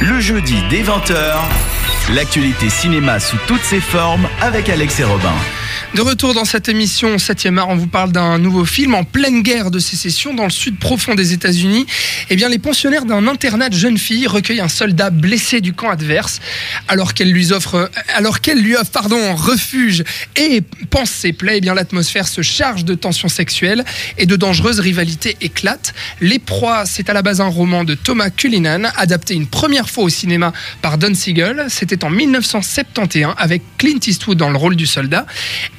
Le jeudi dès 20h, l'actualité cinéma sous toutes ses formes avec Alex et Robin. De retour dans cette émission 7e art, on vous parle d'un nouveau film en pleine guerre de sécession dans le sud profond des États-Unis. Eh bien, les pensionnaires d'un internat de jeunes filles recueillent un soldat blessé du camp adverse alors qu'elle lui offre, alors qu'elle lui offre, pardon, refuge et pense ses plaies. Eh bien, l'atmosphère se charge de tensions sexuelles et de dangereuses rivalités éclatent. Les proies, c'est à la base un roman de Thomas Cullinan, adapté une première fois au cinéma par Don Siegel. C'était en 1971 avec Clint Eastwood dans le rôle du soldat.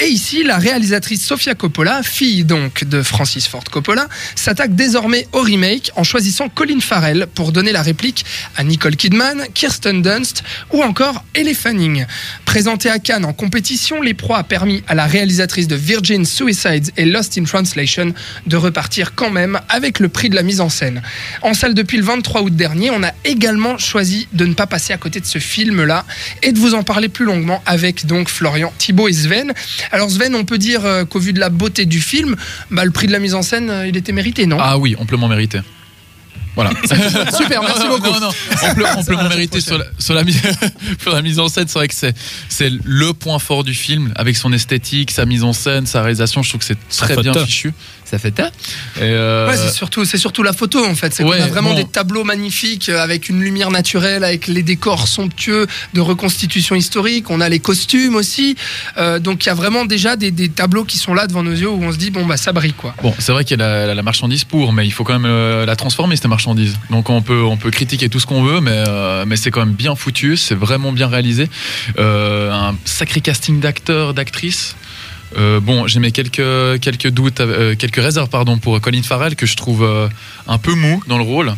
Et ici, la réalisatrice Sofia Coppola, fille donc de Francis Ford Coppola, s'attaque désormais au remake en choisissant Colin Farrell pour donner la réplique à Nicole Kidman, Kirsten Dunst ou encore Elle Fanning. Présentée à Cannes en compétition, Les Proies a permis à la réalisatrice de Virgin Suicides et Lost in Translation de repartir quand même avec le prix de la mise en scène. En salle depuis le 23 août dernier, on a également choisi de ne pas passer à côté de ce film-là et de vous en parler plus longuement avec donc Florian, Thibaut et Sven. Alors Sven, on peut dire euh, qu'au vu de la beauté du film, bah, le prix de la mise en scène, euh, il était mérité, non? Ah oui, amplement mérité. Voilà. Super, merci Non, beaucoup. non, non, ample- amplement mérité sur la, sur, la, mise- sur la mise en scène. C'est vrai que c'est, c'est le point fort du film, avec son esthétique, sa mise en scène, sa réalisation. Je trouve que c'est très bien photo. fichu. Ça fait ta. Et euh, Ouais, c'est surtout, c'est surtout la photo en fait. C'est Ouais, a vraiment bon. des tableaux magnifiques euh, avec une lumière naturelle, avec les décors somptueux de reconstitution historique. On a les costumes aussi. Euh, donc il y a vraiment déjà des, des tableaux qui sont là devant nos yeux où on se dit bon bah ça brille quoi. Bon, c'est vrai qu'il y a la, la- la marchandise pour, mais il faut quand même euh, la transformer cette marchandise. Donc on peut on peut critiquer tout ce qu'on veut, mais euh, mais c'est quand même bien foutu, c'est vraiment bien réalisé. Euh, un sacré casting d'acteurs, d'actrices. Euh, bon, j'ai mis quelques quelques doutes, euh, quelques réserves pardon pour Colin Farrell que je trouve euh, un peu mou dans le rôle.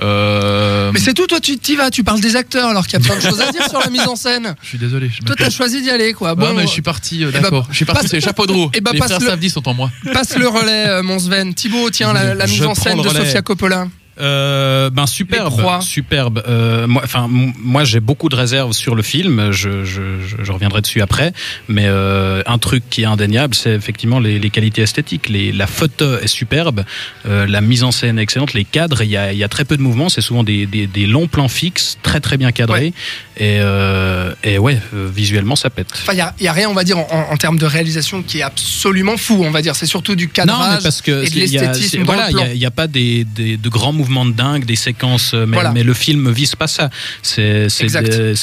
Euh, Mais c'est tout, toi tu t'y vas, tu parles des acteurs alors qu'il y a plein de choses à dire sur la mise en scène. je suis désolé. Je Toi t'as choisi d'y aller quoi. Bon, Bon, mais je suis parti, euh, eh ben, d'accord. je suis parti, passe- c'est les chapeaux de roue. eh ben, les passe frères le- Savdi sont en moi. passe le relais euh, mon Sven. Thibaut, tiens la, la mise en scène de. Sofia Coppola. Euh, ben superbe, superbe. Euh, moi, enfin, moi j'ai beaucoup de réserves sur le film. Je, je, je, reviendrai dessus après. Mais euh, un truc qui est indéniable, c'est effectivement les, les qualités esthétiques. Les, la photo est superbe, euh, la mise en scène est excellente, les cadres, il y a, y a très peu de mouvements. C'est souvent des, des, des longs plans fixes, très très bien cadrés. Et, euh, et ouais, euh, visuellement ça pète. Enfin, il a, y a rien, on va dire, en, en termes de réalisation qui est absolument fou, on va dire. C'est surtout du Non, cadrage mais parce que et de y l'esthétisme voilà, il n'y y a pas des, des- de grands mouvements de dingue, des séquences, euh, mais, Voilà. mais le film vise pas ça. C'est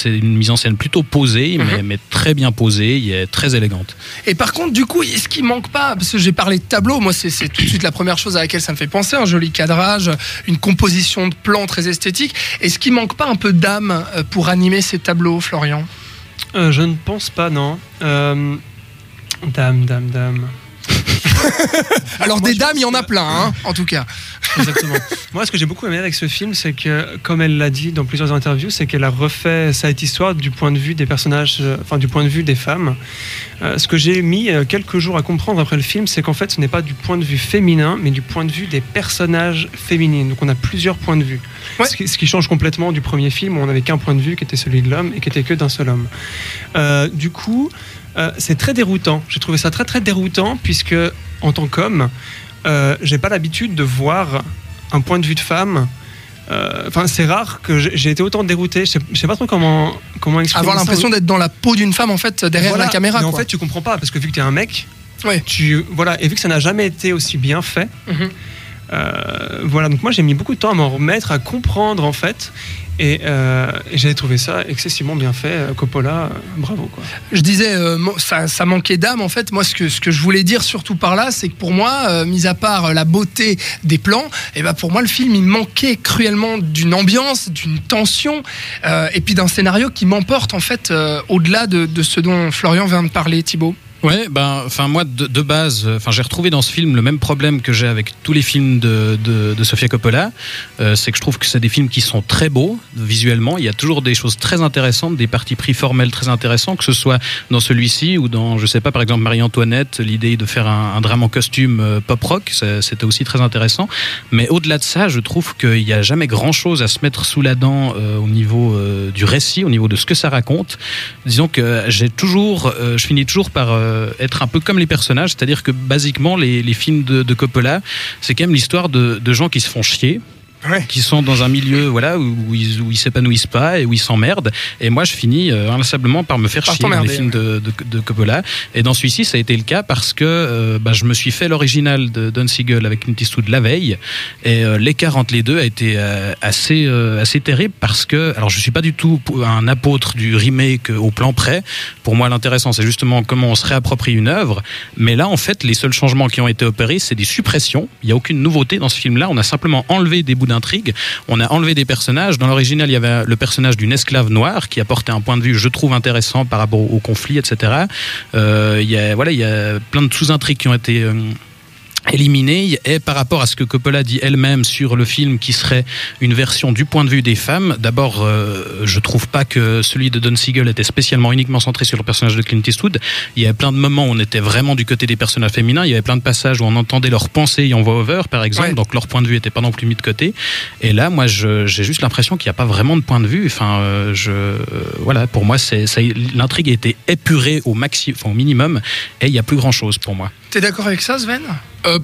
une mise en scène plutôt posée, mais, Mhm. mais très bien posée, il est très élégante. Et par contre, du coup, est-ce qu'il manque pas Parce que j'ai parlé de tableau, moi, c'est tout de suite la première chose à laquelle ça me fait penser un joli cadrage, une composition de plans très esthétique. Est-ce qu'il manque pas un peu d'âme euh, pour animer ces tableaux, Florian? Euh, je ne pense pas, non. Euh, dame, dame, dame. Alors, Moi, des dames, il y en a plein, hein, en tout cas. Exactement. Moi, ce que j'ai beaucoup aimé avec ce film, c'est que, comme elle l'a dit dans plusieurs interviews, c'est qu'elle a refait cette histoire du point de vue des personnages, euh, enfin du point de vue des femmes. Euh, ce que j'ai mis euh, quelques jours à comprendre après le film, c'est qu'en fait, ce n'est pas du point de vue féminin, mais du point de vue des personnages féminines. Donc, on a plusieurs points de vue. Ouais. Ce, qui, ce qui change complètement du premier film où on n'avait qu'un point de vue, qui était celui de l'homme, et qui était que d'un seul homme. Euh, du coup, euh, c'est très déroutant. J'ai trouvé ça très très déroutant puisque en tant qu'homme, euh, j'ai pas l'habitude de voir un point de vue de femme. Euh, Enfin, c'est rare que j'ai été autant dérouté. Je sais, je sais pas trop comment comment. Avoir l'impression d'être dans la peau d'une femme, en fait, derrière Voilà. la caméra. Mais en quoi. fait, tu comprends pas parce que vu que tu es un mec, Ouais. tu voilà, et vu que ça n'a jamais été aussi bien fait, Mhm. euh, voilà. Donc moi, j'ai mis beaucoup de temps à m'en remettre, à comprendre en fait. Et, euh, j'ai trouvé ça excessivement bien fait. Euh, Coppola, euh, bravo quoi. Je disais, euh, ça, ça manquait d'âme en fait. Moi, ce que, ce que je voulais dire surtout par là, c'est que pour moi, euh, mis à part euh, la beauté des plans, et ben pour moi, le film, il manquait cruellement d'une ambiance, d'une tension, et puis d'un scénario qui m'emporte en fait au-delà de, de ce dont Florian vient de parler, Thibaut. Ouais, ben, enfin moi de, base, enfin j'ai retrouvé dans ce film le même problème que j'ai avec tous les films de, de, de Sofia Coppola, Euh, c'est que je trouve que c'est des films qui sont très beaux visuellement. Il y a toujours des choses très intéressantes, des parties pris formels très intéressants, que ce soit dans celui-ci ou dans, je sais pas, par exemple Marie-Antoinette, l'idée de faire un, un drame en costume euh, pop rock, c'était aussi très intéressant. Mais au-delà de ça, je trouve qu'il n'y a jamais grand-chose à se mettre sous la dent euh, au niveau euh, du récit, au niveau de ce que ça raconte. Disons que j'ai toujours, euh, je finis toujours par euh, être un peu comme les personnages, c'est-à-dire que basiquement les, films de, Coppola, c'est quand même l'histoire de gens qui se font chier. Ouais. qui sont dans un milieu voilà où, où ils où ils s'épanouissent pas et où ils s'emmerdent. Et moi, je finis euh, inlassablement par me faire Par chier dans les films de, de, de Coppola. Et dans celui-ci, ça a été le cas parce que euh, bah, je me suis fait l'original de Don Siegel avec Clint Eastwood la veille. Et euh, l'écart entre les deux a été euh, assez euh, assez terrible parce que alors je suis pas du tout un apôtre du remake au plan près. Pour moi, l'intéressant, c'est justement comment on se réapproprie une œuvre. Mais là, en fait, les seuls changements qui ont été opérés, c'est des suppressions. Il n'y a aucune nouveauté dans ce film-là. On a simplement enlevé des bouts On a enlevé des personnages. Dans l'original, il y avait le personnage d'une esclave noire qui apportait un point de vue, je trouve, intéressant par rapport au conflit, etc. Euh, il y a, voilà, il y a plein de sous-intrigues qui ont été éliminées. Et par rapport à ce que Coppola dit elle-même sur le film qui serait une version du point de vue des femmes, d'abord, euh, je trouve pas que celui de Don Siegel était spécialement uniquement centré sur le personnage de Clint Eastwood. Il y avait plein de moments où on était vraiment du côté des personnages féminins. Il y avait plein de passages où on entendait leurs pensées en voix-over, par exemple. Ouais. Donc leur point de vue était pas non plus mis de côté. Et là, moi, j'ai juste l'impression qu'il n'y a pas vraiment de point de vue. Enfin, euh, je, euh, voilà, pour moi, c'est, ça- l'intrigue a été épurée au maxi, enfin, au minimum, et il n'y a plus grand-chose pour moi. T'es d'accord avec ça, Sven? Euh,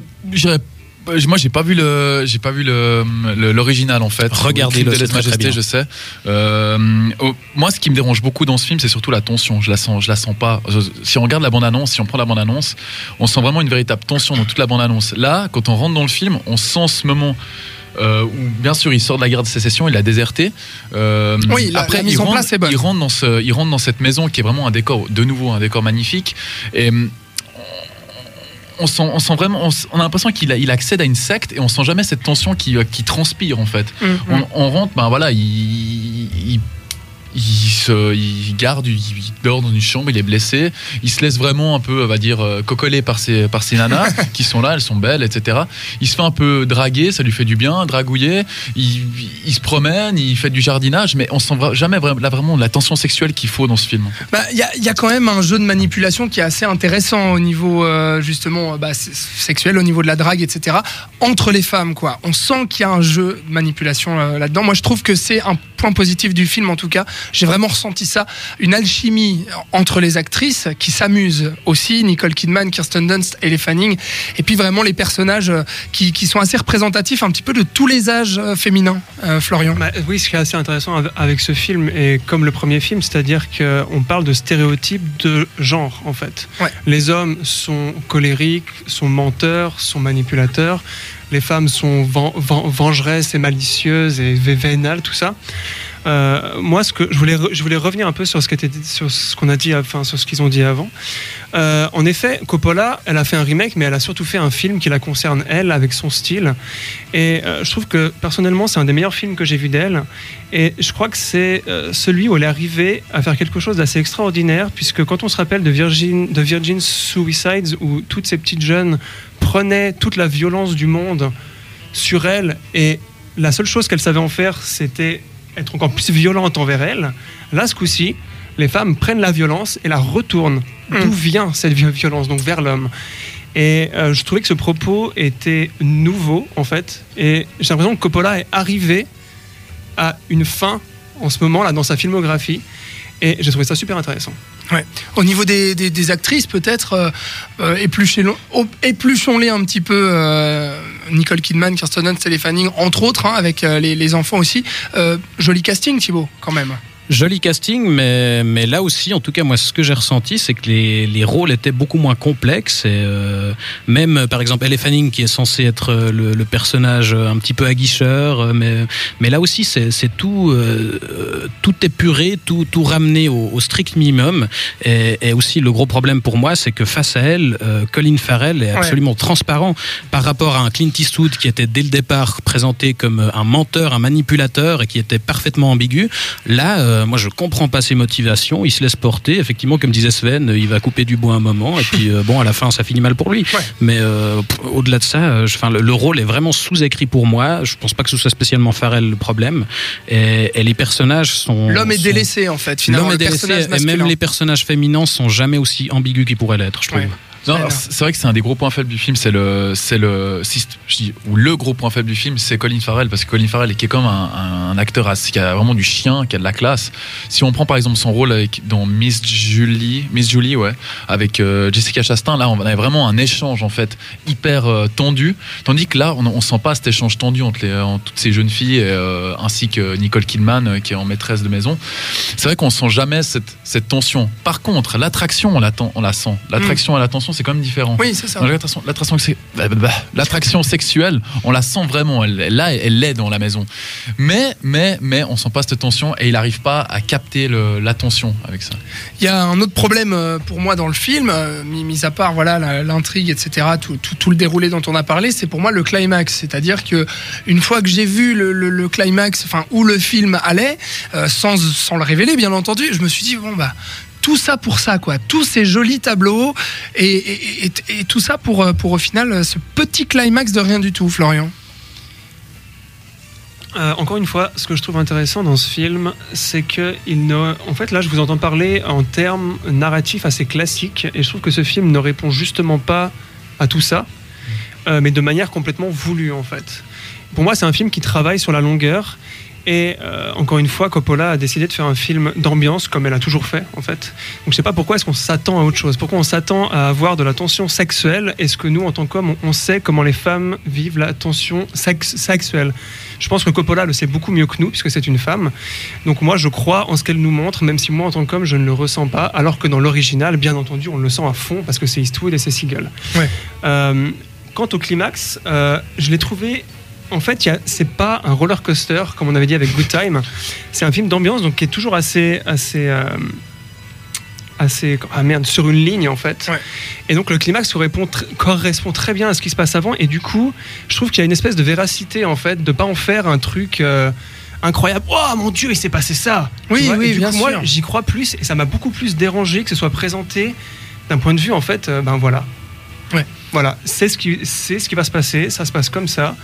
moi j'ai pas vu le j'ai pas vu le le- l'original en fait Regardez-le, Le de très majesté bien. je sais Euh, oh, moi ce qui me dérange beaucoup dans ce film c'est surtout la tension je la sens je la sens pas si on regarde la bande annonce si on prend la bande annonce on sent vraiment une véritable tension dans toute la bande annonce là quand on rentre dans le film on sent ce moment euh, où bien sûr il sort de la guerre de sécession, il a déserté. Euh, Oui, la- la mise il en rentre- place est bonne. Il rentre dans ce, il rentre dans cette maison qui est vraiment un décor, de nouveau un décor magnifique. Et on sent, on sent vraiment, on, a l'impression qu'il il accède à une secte et on sent jamais cette tension qui, euh, qui transpire en fait. Mhm. On, on rentre, ben voilà, il, il, il se, il garde, il, il dort dans une chambre, il est blessé, il se laisse vraiment un peu, on va dire, euh, cocoler par ses, par ses nanas qui sont là, elles sont belles, etc. Il se fait un peu draguer, ça lui fait du bien, dragouiller. Il, il se promène, il fait du jardinage, mais on sent jamais là vraiment la tension sexuelle qu'il faut dans ce film. Bah, Il y, a, il y a quand même un jeu de manipulation qui est assez intéressant au niveau euh, justement euh, bah, sexuel, au niveau de la drague, etc. Entre les femmes, quoi. On sent qu'il y a un jeu de manipulation euh, là-dedans. Moi, je trouve que c'est un point positif du film, en tout cas. J'ai vraiment ressenti ça, une alchimie entre les actrices qui s'amusent aussi, Nicole Kidman, Kirsten Dunst, et les Fanning, et puis vraiment les personnages euh, qui, qui sont assez représentatifs un petit peu de tous les âges euh, féminins. Euh, Florian. Bah, oui, ce qui est assez intéressant av- avec ce film, et comme le premier film, c'est-à-dire qu'on parle de stéréotypes de genre, en fait. Ouais. Les hommes sont colériques, sont menteurs, sont manipulateurs. Les femmes sont ven- ven- vengeresses et malicieuses et vé- vénales, tout ça. Euh, moi, ce que je voulais, revenir un peu sur ce qu'on a dit, enfin sur ce qu'ils ont dit avant. Euh, en effet, Coppola, elle a fait un remake, mais elle a surtout fait un film qui la concerne elle, avec son style. Et euh, je trouve que personnellement, c'est un des meilleurs films que j'ai vu d'elle. Et je crois que c'est celui où elle est arrivée à faire quelque chose d'assez extraordinaire, puisque quand on se rappelle de Virgin, de Virgin Suicides, où toutes ces petites jeunes prenaient toute la violence du monde sur elle, et la seule chose qu'elle savait en faire, c'était être encore plus violente envers elle. Là, ce coup-ci, les femmes prennent la violence et la retournent. Mm. D'où vient cette vi- violence Donc vers l'homme. Et euh, je trouvais que ce propos était nouveau, en fait. Et j'ai l'impression que Coppola est arrivé à une fin en ce moment-là dans sa filmographie. Et j'ai trouvé ça super intéressant. Au niveau des, des- des actrices, peut-être, euh, euh, épluchons-les un petit peu. euh, Nicole Kidman, Kirsten Dunst, Ellie Fanning, entre autres, hein, avec euh, les, les enfants aussi. Euh, joli casting, Thibaut, quand même. Joli casting, mais, mais là aussi, en tout cas, moi, ce que j'ai ressenti, c'est que les, les rôles étaient beaucoup moins complexes. Et, euh, même, euh, par exemple, Elle Fanning, qui est censé être euh, le, le personnage un petit peu aguicheur, euh, mais, mais là aussi, c'est c'est tout, euh, euh, tout épuré, tout, tout ramené au, au strict minimum. Et, et aussi, le gros problème pour moi, c'est que face à elle, euh, Colin Farrell est Ouais. absolument transparent par rapport à un Clint Eastwood qui était dès le départ présenté comme un menteur, un manipulateur et qui était parfaitement ambigu. Là, euh, moi, je comprends pas ses motivations. Il se laisse porter. Effectivement, comme disait Sven, il va couper du bois un moment et puis euh, bon, à la fin, ça finit mal pour lui. Ouais. Mais euh, au-delà de ça, je- le, le rôle est vraiment sous-écrit pour moi. Je pense pas que ce soit spécialement Farrell le problème. Et, et les personnages sont L'homme est sont- délaissé, en fait, finalement. L'homme est délaissé et même les personnages féminins sont jamais aussi ambigus qu'ils pourraient l'être, je trouve. Ouais. Non, c'est vrai que c'est un des gros points faibles du film. C'est le, c'est le, si- je dis, ou le gros point faible du film, c'est Colin Farrell parce que Colin Farrell qui est comme un, un acteur assez- qui a vraiment du chien, qui a de la classe. Si on prend par exemple son rôle avec, dans Miss Julie, Miss Julie, ouais, avec euh, Jessica Chastain, là, on avait vraiment un échange en fait hyper euh, tendu. Tandis que là, on, on sent pas cet échange tendu entre, les, entre toutes ces jeunes filles et, euh, ainsi que Nicole Kidman qui est en maîtresse de maison. C'est vrai qu'on sent jamais cette, cette tension. Par contre, l'attraction, on la, on la sent. L'attraction et la tension, c'est quand même différent. Oui, c'est ça. L'attraction, bah, bah, bah, l'attraction sexuelle, on la sent vraiment. Elle, là, elle l'est dans la maison. Mais, mais, mais, on sent pas cette tension et il n'arrive pas à capter l'attention avec ça. Il y a un autre problème euh, pour moi dans le film, euh, mis, à part voilà l'intrigue, etc., tout, tout- tout le déroulé dont on a parlé, c'est pour moi le climax. C'est-à-dire que une fois que j'ai vu le, le- le climax, enfin où le film allait, euh, sans, sans le révéler bien entendu, je me suis dit bon bah tout ça pour ça quoi, tous ces jolis tableaux et, tout ça pour euh, pour au final euh, ce petit climax de rien du tout, Florian. Euh, encore une fois, ce que je trouve intéressant dans ce film, c'est que il ne, en fait, là, je vous entends parler en termes narratifs assez classiques, et je trouve que ce film ne répond justement pas à tout ça, mais de manière complètement voulue, en fait. Pour moi, c'est un film qui travaille sur la longueur. Et euh, encore une fois, Coppola a décidé de faire un film d'ambiance comme elle a toujours fait, en fait. Donc je sais pas pourquoi est-ce qu'on s'attend à autre chose. Pourquoi on s'attend à avoir de la tension sexuelle? Est-ce que nous, en tant qu'hommes, on- on sait comment les femmes vivent la tension sex- sexuelle? Je pense que Coppola le sait beaucoup mieux que nous, puisque c'est une femme. Donc moi, je crois en ce qu'elle nous montre, même si moi, en tant qu'homme, je ne le ressens pas. Alors que dans l'original, bien entendu, on le sent à fond, parce que c'est Eastwood et c'est Seagull. Ouais. Euh, quant au climax, euh, je l'ai trouvé en fait, c'est pas un roller coaster comme on avait dit avec Good Time. C'est un film d'ambiance donc qui est toujours assez assez euh, assez ah merde sur une ligne en fait. Ouais. Et donc le climax correspond, tr- correspond très bien à ce qui se passe avant et du coup, je trouve qu'il y a une espèce de véracité en fait de pas en faire un truc euh, incroyable. Oh mon dieu, il s'est passé ça. Oui, oui, et du bien coup, moi, sûr. j'y crois plus et ça m'a beaucoup plus dérangé que ce soit présenté d'un point de vue en fait euh, ben voilà. Ouais. Voilà, c'est ce qui c'est ce qui va se passer, ça se passe comme ça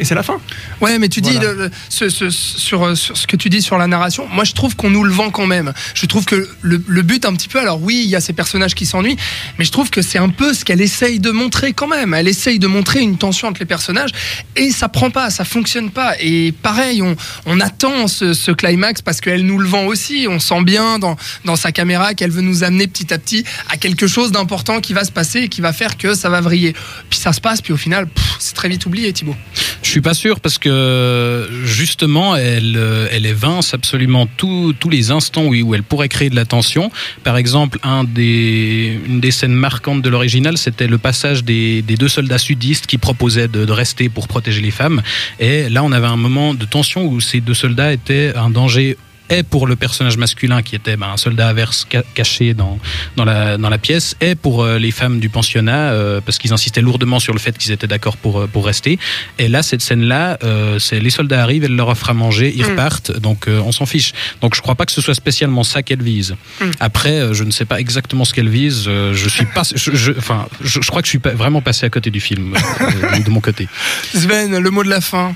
et c'est la fin. Ouais, mais tu dis Voilà. le- le- ce- ce- sur, sur ce que tu dis sur la narration. Moi, je trouve qu'on nous le vend quand même. Je trouve que le, le but un petit peu. Alors oui, il y a ces personnages qui s'ennuient, mais je trouve que c'est un peu ce qu'elle essaye de montrer quand même. Elle essaye de montrer une tension entre les personnages et ça prend pas, ça fonctionne pas. Et pareil, on, on attend ce, ce climax parce qu'elle nous le vend aussi. On sent bien dans, dans sa caméra qu'elle veut nous amener petit à petit à quelque chose d'important qui va se passer et qui va faire que ça va vriller. Puis ça se passe, puis au final, c'est très vite oublié, Thibaut. Je suis pas sûr parce que justement, elle, euh, elle évince absolument tous tous les instants où, où elle pourrait créer de la tension. Par exemple, un des, une des scènes marquantes de l'original, c'était le passage des, des deux soldats sudistes qui proposaient de, de rester pour protéger les femmes. Et là, on avait un moment de tension où ces deux soldats étaient un danger et pour le personnage masculin qui était ben, un soldat averse ca- caché dans, dans, la, dans la pièce, et pour euh, les femmes du pensionnat, euh, parce qu'ils insistaient lourdement sur le fait qu'ils étaient d'accord pour, euh, pour rester. Et là, cette scène-là, euh, c'est les soldats arrivent, elle leur offre à manger, ils Mm. repartent, donc euh, on s'en fiche. Donc je crois pas que ce soit spécialement ça qu'elle vise. Mm. Après, je ne sais pas exactement ce qu'elle vise. euh, je suis pas, je, je- enfin, je, je crois que je suis pas vraiment passé à côté du film euh, de mon côté. Sven, le mot de la fin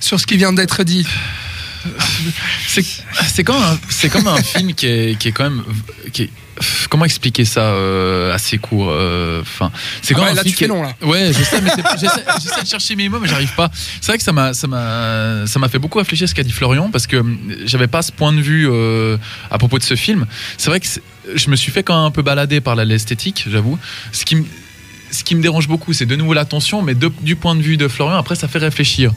sur ce qui vient d'être dit. C'est comme un, c'est comme un film qui est, qui est quand même qui est- comment expliquer ça euh, assez court euh, enfin c'est Ah quand ouais, là, tu fais qui est- long, là. ouais je sais mais j'essaie de chercher mes mots mais j'arrive pas c'est vrai que ça m'a ça m'a ça m'a fait beaucoup réfléchir ce qu'a dit Florian parce que hum, j'avais pas ce point de vue euh, à propos de ce film c'est vrai que je me suis fait quand même un peu balader par l'esthétique j'avoue ce qui me ce qui me dérange beaucoup, c'est de nouveau l'attention, mais de- du point de vue de Florian, après, ça fait réfléchir.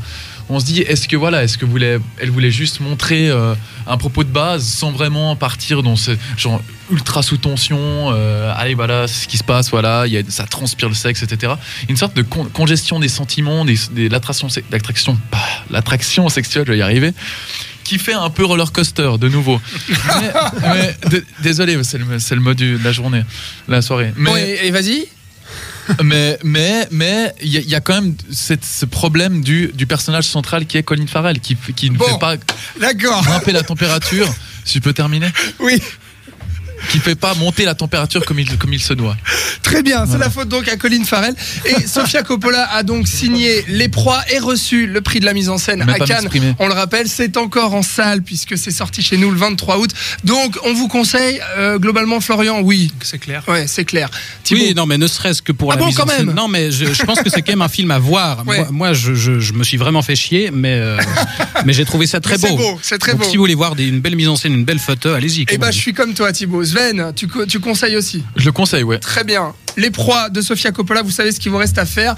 On se dit, est-ce que voilà, est-ce que voulait, elle voulait juste montrer euh, un propos de base sans vraiment partir dans ce genre ultra sous tension, euh, allez voilà, c'est ce qui se passe, voilà, il y a, ça transpire le sexe, etc. Une sorte de con- congestion des sentiments, des, des- l'attraction, l'attraction, bah, l'attraction sexuelle, je vais y arriver qui fait un peu roller coaster de nouveau. mais, mais, d- désolé, c'est le, le mot de la journée, la soirée. Mais, Bon, et, et vas-y. Mais mais mais il y, a- il y a quand même cette- ce problème du, du personnage central qui est Colin Farrell qui, ne Bon. fait pas grimper la température. Si je peux terminer Oui. Qui fait pas monter la température comme il, comme il se doit. Très bien, c'est la faute donc à Colin Farrell. Et Sofia Coppola a donc signé Les Proies et reçu le prix de la mise en scène à Cannes. On le rappelle, c'est encore en salle puisque c'est sorti chez nous le 23 août. Donc on vous conseille, euh, globalement, Florian, oui. C'est clair. Ouais, c'est clair. Thibaut, Oui, non, mais ne serait-ce que pour Ah la bon, mise quand en scène. même Non, mais je, je pense que c'est quand même un film à voir. Ouais. Moi, moi, je, je, je me suis vraiment fait chier, mais, euh, mais j'ai trouvé ça très Mais c'est beau. beau, c'est très Donc, beau. si vous voulez voir des- une belle mise en scène, une belle photo, allez-y. Eh ben, je suis comme toi, Thibaut. Sven, tu, co- tu conseilles aussi? Je le conseille, ouais. Très bien. Les proies de Sofia Coppola, vous savez ce qu'il vous reste à faire.